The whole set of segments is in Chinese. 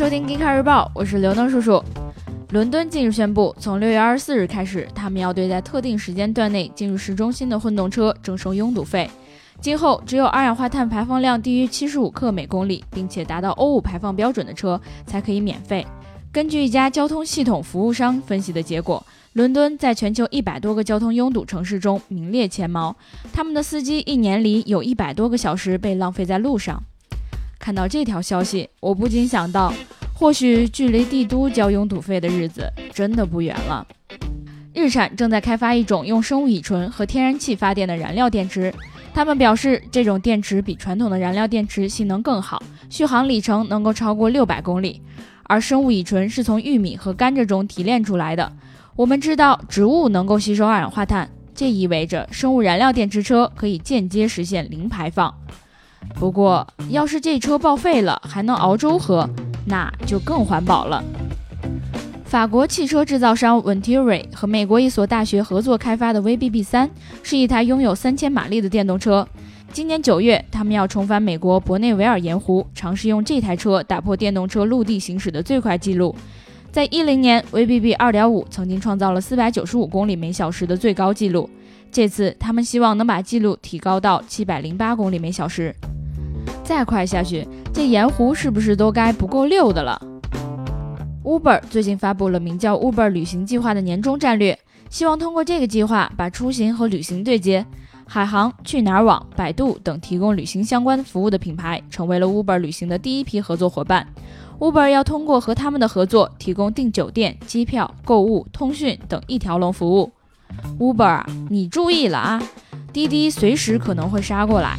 收听《g e e k 日报》，我是刘能叔叔。伦敦近日宣布，从六月二十四日开始，他们要对在特定时间段内进入市中心的混动车征收拥堵费。今后，只有二氧化碳排放量低于七十五克每公里，并且达到欧五排放标准的车才可以免费。根据一家交通系统服务商分析的结果，伦敦在全球一百多个交通拥堵城市中名列前茅。他们的司机一年里有一百多个小时被浪费在路上。看到这条消息，我不禁想到，或许距离帝都交拥堵费的日子真的不远了。日产正在开发一种用生物乙醇和天然气发电的燃料电池，他们表示，这种电池比传统的燃料电池性能更好，续航里程能够超过六百公里。而生物乙醇是从玉米和甘蔗中提炼出来的。我们知道，植物能够吸收二氧化碳，这意味着生物燃料电池车可以间接实现零排放。不过，要是这车报废了还能熬粥喝，那就更环保了。法国汽车制造商 Venturi 和美国一所大学合作开发的 VBB 三是一台拥有三千马力的电动车。今年九月，他们要重返美国伯内维尔盐湖，尝试用这台车打破电动车陆地行驶的最快纪录。在一零年，VBB 二点五曾经创造了四百九十五公里每小时的最高纪录。这次，他们希望能把记录提高到七百零八公里每小时。再快下去，这盐湖是不是都该不够溜的了？Uber 最近发布了名叫 Uber 旅行计划的年终战略，希望通过这个计划把出行和旅行对接。海航、去哪儿网、百度等提供旅行相关服务的品牌，成为了 Uber 旅行的第一批合作伙伴。Uber 要通过和他们的合作，提供订酒店、机票、购物、通讯等一条龙服务。Uber，你注意了啊！滴滴随时可能会杀过来。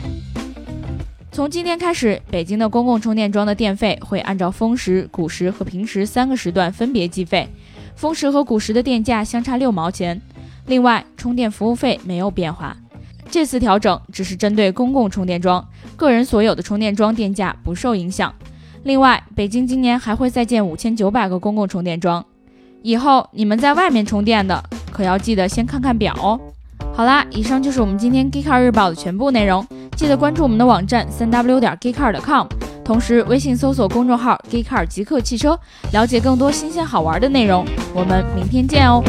从今天开始，北京的公共充电桩的电费会按照峰时、谷时和平时三个时段分别计费。峰时和谷时的电价相差六毛钱。另外，充电服务费没有变化。这次调整只是针对公共充电桩，个人所有的充电桩电价不受影响。另外，北京今年还会再建五千九百个公共充电桩。以后你们在外面充电的，可要记得先看看表哦。好啦，以上就是我们今天 Geekcar 日报的全部内容。记得关注我们的网站三 w 点 geekcar.com，同时微信搜索公众号 Geekcar 极客汽车，了解更多新鲜好玩的内容。我们明天见哦。